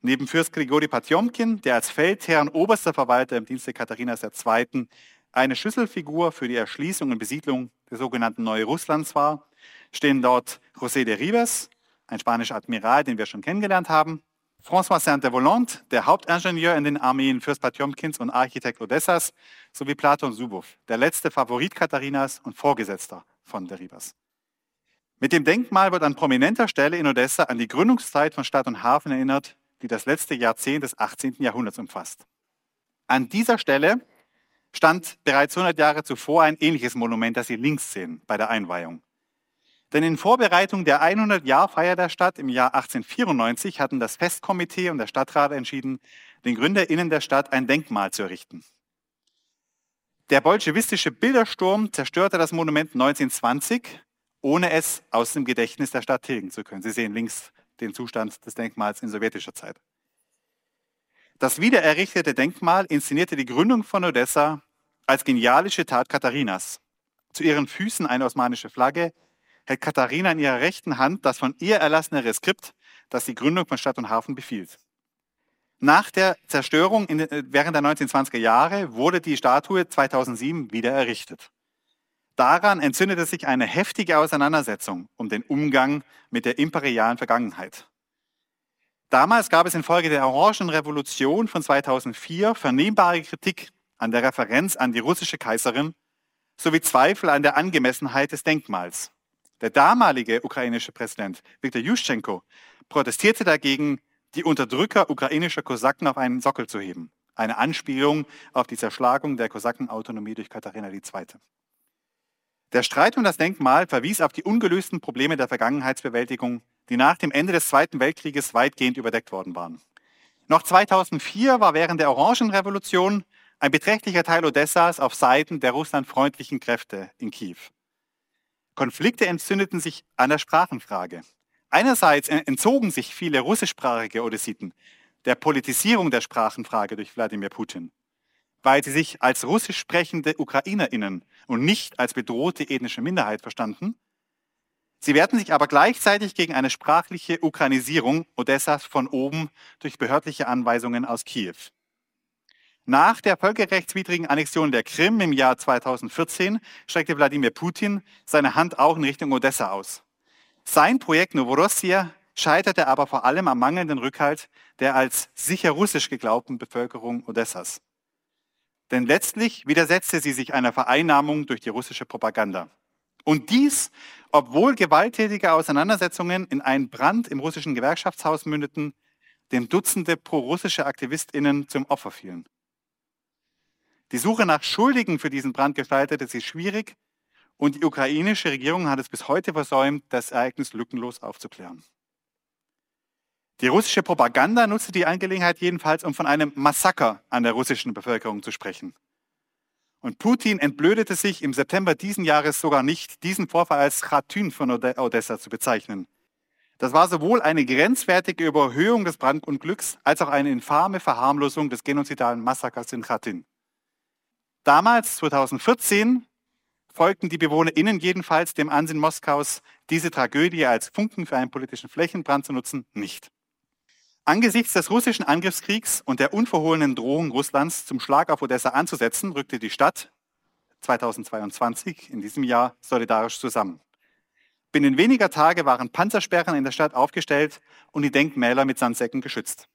Neben Fürst Grigori Potjomkin, der als Feldherr und oberster Verwalter im Dienste Katharinas II eine Schlüsselfigur für die Erschließung und Besiedlung des sogenannten Neue Russlands war, stehen dort José de Ribes, ein spanischer Admiral, den wir schon kennengelernt haben, François Saint-de-Volant, der Hauptingenieur in den Armeen Fürst Patjomkins und Architekt Odessas, sowie Platon Subow, der letzte Favorit Katharinas und Vorgesetzter von de Ribes. Mit dem Denkmal wird an prominenter Stelle in Odessa an die Gründungszeit von Stadt und Hafen erinnert, die das letzte Jahrzehnt des 18. Jahrhunderts umfasst. An dieser Stelle stand bereits 100 Jahre zuvor ein ähnliches Monument, das Sie links sehen bei der Einweihung. Denn in Vorbereitung der 100-Jahr-Feier der Stadt im Jahr 1894 hatten das Festkomitee und der Stadtrat entschieden, den GründerInnen der Stadt ein Denkmal zu errichten. Der bolschewistische Bildersturm zerstörte das Monument 1920, ohne es aus dem Gedächtnis der Stadt tilgen zu können. Sie sehen links den Zustand des Denkmals in sowjetischer Zeit. Das wiedererrichtete Denkmal inszenierte die Gründung von Odessa als genialische Tat Katharinas. Zu ihren Füßen eine osmanische Flagge, hält Katharina in ihrer rechten Hand das von ihr erlassene Reskript, das die Gründung von Stadt und Hafen befiehlt. Nach der Zerstörung in, während der 1920er Jahre wurde die Statue 2007 wieder errichtet. Daran entzündete sich eine heftige Auseinandersetzung um den Umgang mit der imperialen Vergangenheit. Damals gab es infolge der Orangenrevolution von 2004 vernehmbare Kritik an der Referenz an die russische Kaiserin sowie Zweifel an der Angemessenheit des Denkmals. Der damalige ukrainische Präsident Viktor Juschenko protestierte dagegen die Unterdrücker ukrainischer Kosaken auf einen Sockel zu heben. Eine Anspielung auf die Zerschlagung der Kosakenautonomie durch Katharina II. Der Streit um das Denkmal verwies auf die ungelösten Probleme der Vergangenheitsbewältigung, die nach dem Ende des Zweiten Weltkrieges weitgehend überdeckt worden waren. Noch 2004 war während der Orangenrevolution ein beträchtlicher Teil Odessas auf Seiten der russlandfreundlichen Kräfte in Kiew. Konflikte entzündeten sich an der Sprachenfrage. Einerseits entzogen sich viele russischsprachige Odessiten der Politisierung der Sprachenfrage durch Wladimir Putin, weil sie sich als russisch sprechende Ukrainerinnen und nicht als bedrohte ethnische Minderheit verstanden. Sie wehrten sich aber gleichzeitig gegen eine sprachliche Ukrainisierung Odessas von oben durch behördliche Anweisungen aus Kiew. Nach der völkerrechtswidrigen Annexion der Krim im Jahr 2014 streckte Wladimir Putin seine Hand auch in Richtung Odessa aus. Sein Projekt Novorossia scheiterte aber vor allem am mangelnden Rückhalt der als sicher russisch geglaubten Bevölkerung Odessas. Denn letztlich widersetzte sie sich einer Vereinnahmung durch die russische Propaganda. Und dies, obwohl gewalttätige Auseinandersetzungen in einen Brand im russischen Gewerkschaftshaus mündeten, dem Dutzende prorussische Aktivistinnen zum Opfer fielen. Die Suche nach Schuldigen für diesen Brand gestaltete sich schwierig und die ukrainische Regierung hat es bis heute versäumt, das Ereignis lückenlos aufzuklären. Die russische Propaganda nutzte die Angelegenheit jedenfalls, um von einem Massaker an der russischen Bevölkerung zu sprechen. Und Putin entblödete sich im September diesen Jahres sogar nicht, diesen Vorfall als Khatyn von Odessa zu bezeichnen. Das war sowohl eine grenzwertige Überhöhung des Brandunglücks als auch eine infame Verharmlosung des genozidalen Massakers in Khatyn. Damals, 2014, folgten die BewohnerInnen jedenfalls dem Ansinn Moskaus, diese Tragödie als Funken für einen politischen Flächenbrand zu nutzen, nicht. Angesichts des russischen Angriffskriegs und der unverhohlenen Drohung Russlands zum Schlag auf Odessa anzusetzen, rückte die Stadt 2022 in diesem Jahr solidarisch zusammen. Binnen weniger Tage waren Panzersperren in der Stadt aufgestellt und die Denkmäler mit Sandsäcken geschützt.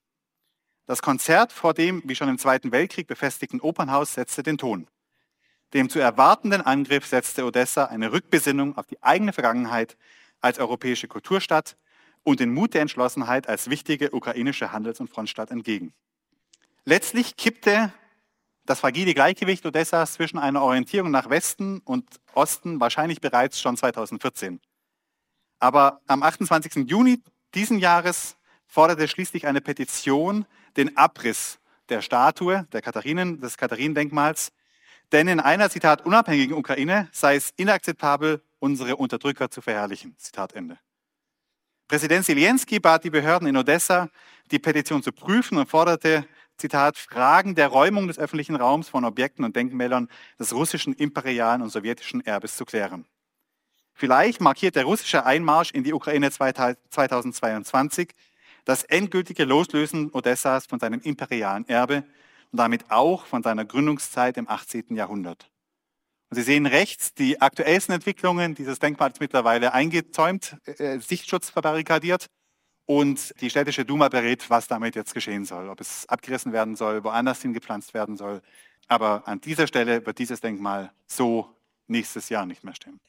Das Konzert vor dem, wie schon im Zweiten Weltkrieg befestigten Opernhaus setzte den Ton. Dem zu erwartenden Angriff setzte Odessa eine Rückbesinnung auf die eigene Vergangenheit als europäische Kulturstadt und den Mut der Entschlossenheit als wichtige ukrainische Handels- und Frontstadt entgegen. Letztlich kippte das fragile Gleichgewicht Odessas zwischen einer Orientierung nach Westen und Osten wahrscheinlich bereits schon 2014. Aber am 28. Juni diesen Jahres forderte schließlich eine Petition den Abriss der Statue der Katharinen, des Katharinendenkmals denn in einer, Zitat, unabhängigen Ukraine sei es inakzeptabel, unsere Unterdrücker zu verherrlichen. Zitat Ende. Präsident Zelensky bat die Behörden in Odessa, die Petition zu prüfen und forderte, Zitat, Fragen der Räumung des öffentlichen Raums von Objekten und Denkmälern des russischen imperialen und sowjetischen Erbes zu klären. Vielleicht markiert der russische Einmarsch in die Ukraine 2022 das endgültige Loslösen Odessas von seinem imperialen Erbe und damit auch von seiner Gründungszeit im 18. Jahrhundert. Und Sie sehen rechts die aktuellsten Entwicklungen. Dieses Denkmal ist mittlerweile eingezäumt, äh, Sichtschutz verbarrikadiert. Und die städtische Duma berät, was damit jetzt geschehen soll. Ob es abgerissen werden soll, woanders hingepflanzt werden soll. Aber an dieser Stelle wird dieses Denkmal so nächstes Jahr nicht mehr stehen.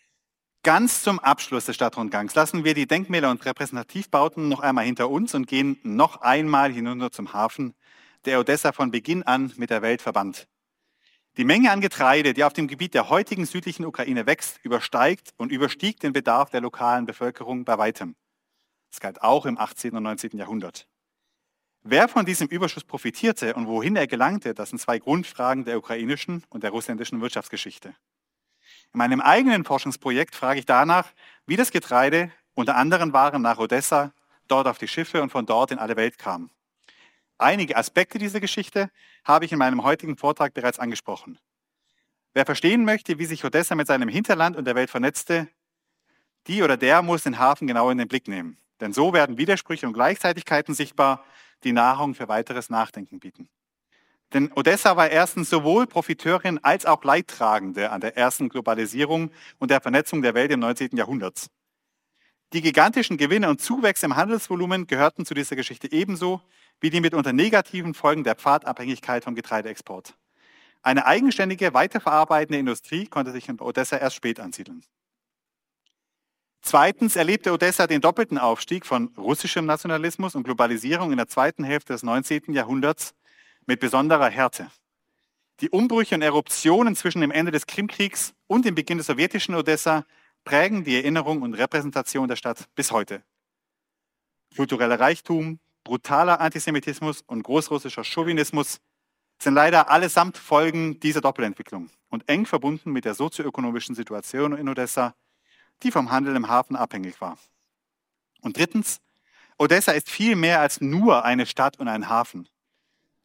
Ganz zum Abschluss des Stadtrundgangs lassen wir die Denkmäler und Repräsentativbauten noch einmal hinter uns und gehen noch einmal hinunter zum Hafen, der Odessa von Beginn an mit der Welt verband. Die Menge an Getreide, die auf dem Gebiet der heutigen südlichen Ukraine wächst, übersteigt und überstieg den Bedarf der lokalen Bevölkerung bei weitem. Das galt auch im 18. und 19. Jahrhundert. Wer von diesem Überschuss profitierte und wohin er gelangte, das sind zwei Grundfragen der ukrainischen und der russländischen Wirtschaftsgeschichte. In meinem eigenen Forschungsprojekt frage ich danach, wie das Getreide unter anderen Waren nach Odessa, dort auf die Schiffe und von dort in alle Welt kam. Einige Aspekte dieser Geschichte habe ich in meinem heutigen Vortrag bereits angesprochen. Wer verstehen möchte, wie sich Odessa mit seinem Hinterland und der Welt vernetzte, die oder der muss den Hafen genau in den Blick nehmen. Denn so werden Widersprüche und Gleichzeitigkeiten sichtbar, die Nahrung für weiteres Nachdenken bieten. Denn Odessa war erstens sowohl Profiteurin als auch Leidtragende an der ersten Globalisierung und der Vernetzung der Welt im 19. Jahrhundert. Die gigantischen Gewinne und Zuwächse im Handelsvolumen gehörten zu dieser Geschichte ebenso wie die mitunter negativen Folgen der Pfadabhängigkeit vom Getreideexport. Eine eigenständige, weiterverarbeitende Industrie konnte sich in Odessa erst spät ansiedeln. Zweitens erlebte Odessa den doppelten Aufstieg von russischem Nationalismus und Globalisierung in der zweiten Hälfte des 19. Jahrhunderts mit besonderer Härte. Die Umbrüche und Eruptionen zwischen dem Ende des Krimkriegs und dem Beginn des sowjetischen Odessa prägen die Erinnerung und Repräsentation der Stadt bis heute. Kultureller Reichtum, brutaler Antisemitismus und großrussischer Chauvinismus sind leider allesamt Folgen dieser Doppelentwicklung und eng verbunden mit der sozioökonomischen Situation in Odessa, die vom Handel im Hafen abhängig war. Und drittens, Odessa ist viel mehr als nur eine Stadt und ein Hafen.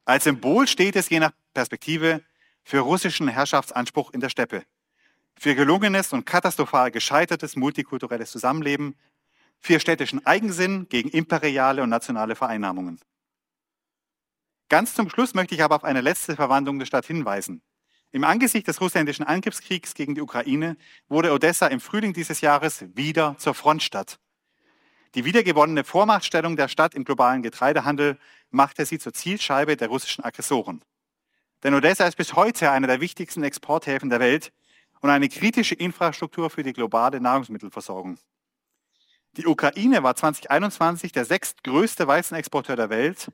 Als Symbol steht es je nach Perspektive für russischen Herrschaftsanspruch in der Steppe, für gelungenes und katastrophal gescheitertes multikulturelles Zusammenleben, für städtischen Eigensinn gegen imperiale und nationale Vereinnahmungen. Ganz zum Schluss möchte ich aber auf eine letzte Verwandlung der Stadt hinweisen. Im Angesicht des russländischen Angriffskriegs gegen die Ukraine wurde Odessa im Frühling dieses Jahres wieder zur Frontstadt. Die wiedergewonnene Vormachtstellung der Stadt im globalen Getreidehandel machte sie zur Zielscheibe der russischen Aggressoren. Denn Odessa ist bis heute einer der wichtigsten Exporthäfen der Welt und eine kritische Infrastruktur für die globale Nahrungsmittelversorgung. Die Ukraine war 2021 der sechstgrößte Weizenexporteur der Welt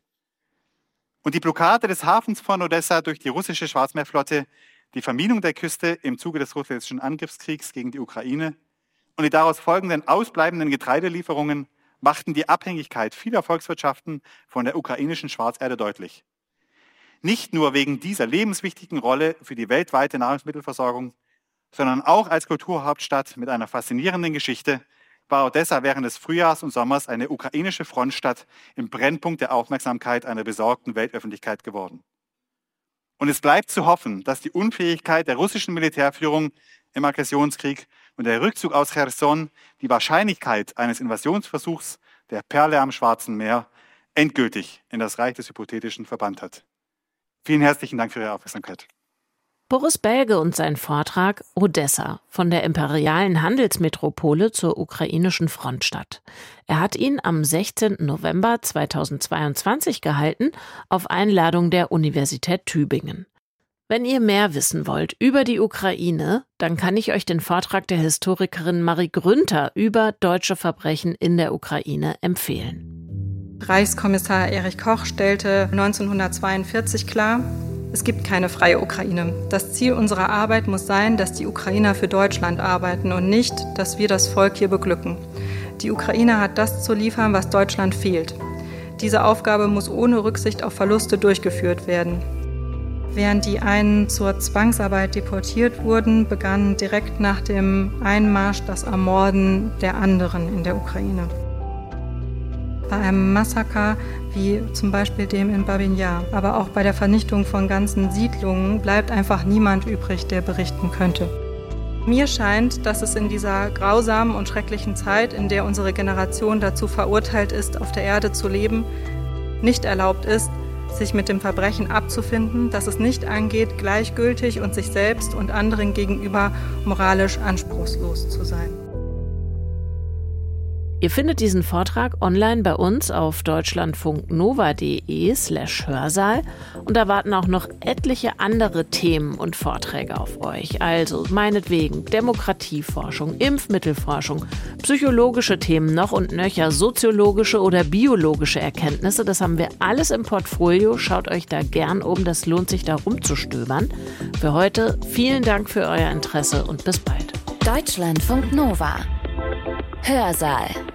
und die Blockade des Hafens von Odessa durch die russische Schwarzmeerflotte, die Verminung der Küste im Zuge des russischen Angriffskriegs gegen die Ukraine und die daraus folgenden ausbleibenden Getreidelieferungen machten die Abhängigkeit vieler Volkswirtschaften von der ukrainischen Schwarzerde deutlich. Nicht nur wegen dieser lebenswichtigen Rolle für die weltweite Nahrungsmittelversorgung, sondern auch als Kulturhauptstadt mit einer faszinierenden Geschichte war Odessa während des Frühjahrs und Sommers eine ukrainische Frontstadt im Brennpunkt der Aufmerksamkeit einer besorgten Weltöffentlichkeit geworden. Und es bleibt zu hoffen, dass die Unfähigkeit der russischen Militärführung im Aggressionskrieg und der Rückzug aus Cherson die Wahrscheinlichkeit eines Invasionsversuchs der Perle am Schwarzen Meer endgültig in das Reich des Hypothetischen verbannt hat. Vielen herzlichen Dank für Ihre Aufmerksamkeit. Boris Belge und sein Vortrag Odessa von der imperialen Handelsmetropole zur ukrainischen Frontstadt. Er hat ihn am 16. November 2022 gehalten auf Einladung der Universität Tübingen. Wenn ihr mehr wissen wollt über die Ukraine, dann kann ich euch den Vortrag der Historikerin Marie Grünter über deutsche Verbrechen in der Ukraine empfehlen. Reichskommissar Erich Koch stellte 1942 klar, es gibt keine freie Ukraine. Das Ziel unserer Arbeit muss sein, dass die Ukrainer für Deutschland arbeiten und nicht, dass wir das Volk hier beglücken. Die Ukraine hat das zu liefern, was Deutschland fehlt. Diese Aufgabe muss ohne Rücksicht auf Verluste durchgeführt werden. Während die einen zur Zwangsarbeit deportiert wurden, begann direkt nach dem Einmarsch das Ermorden der anderen in der Ukraine. Bei einem Massaker wie zum Beispiel dem in Babinjar, aber auch bei der Vernichtung von ganzen Siedlungen bleibt einfach niemand übrig, der berichten könnte. Mir scheint, dass es in dieser grausamen und schrecklichen Zeit, in der unsere Generation dazu verurteilt ist, auf der Erde zu leben, nicht erlaubt ist, sich mit dem Verbrechen abzufinden, dass es nicht angeht, gleichgültig und sich selbst und anderen gegenüber moralisch anspruchslos zu sein. Ihr findet diesen Vortrag online bei uns auf deutschlandfunknova.de slash Hörsaal und da warten auch noch etliche andere Themen und Vorträge auf euch. Also meinetwegen Demokratieforschung, Impfmittelforschung, psychologische Themen noch und nöcher, soziologische oder biologische Erkenntnisse. Das haben wir alles im Portfolio. Schaut euch da gern um, das lohnt sich da rumzustöbern. Für heute vielen Dank für euer Interesse und bis bald. Deutschlandfunk Nova Hörsaal.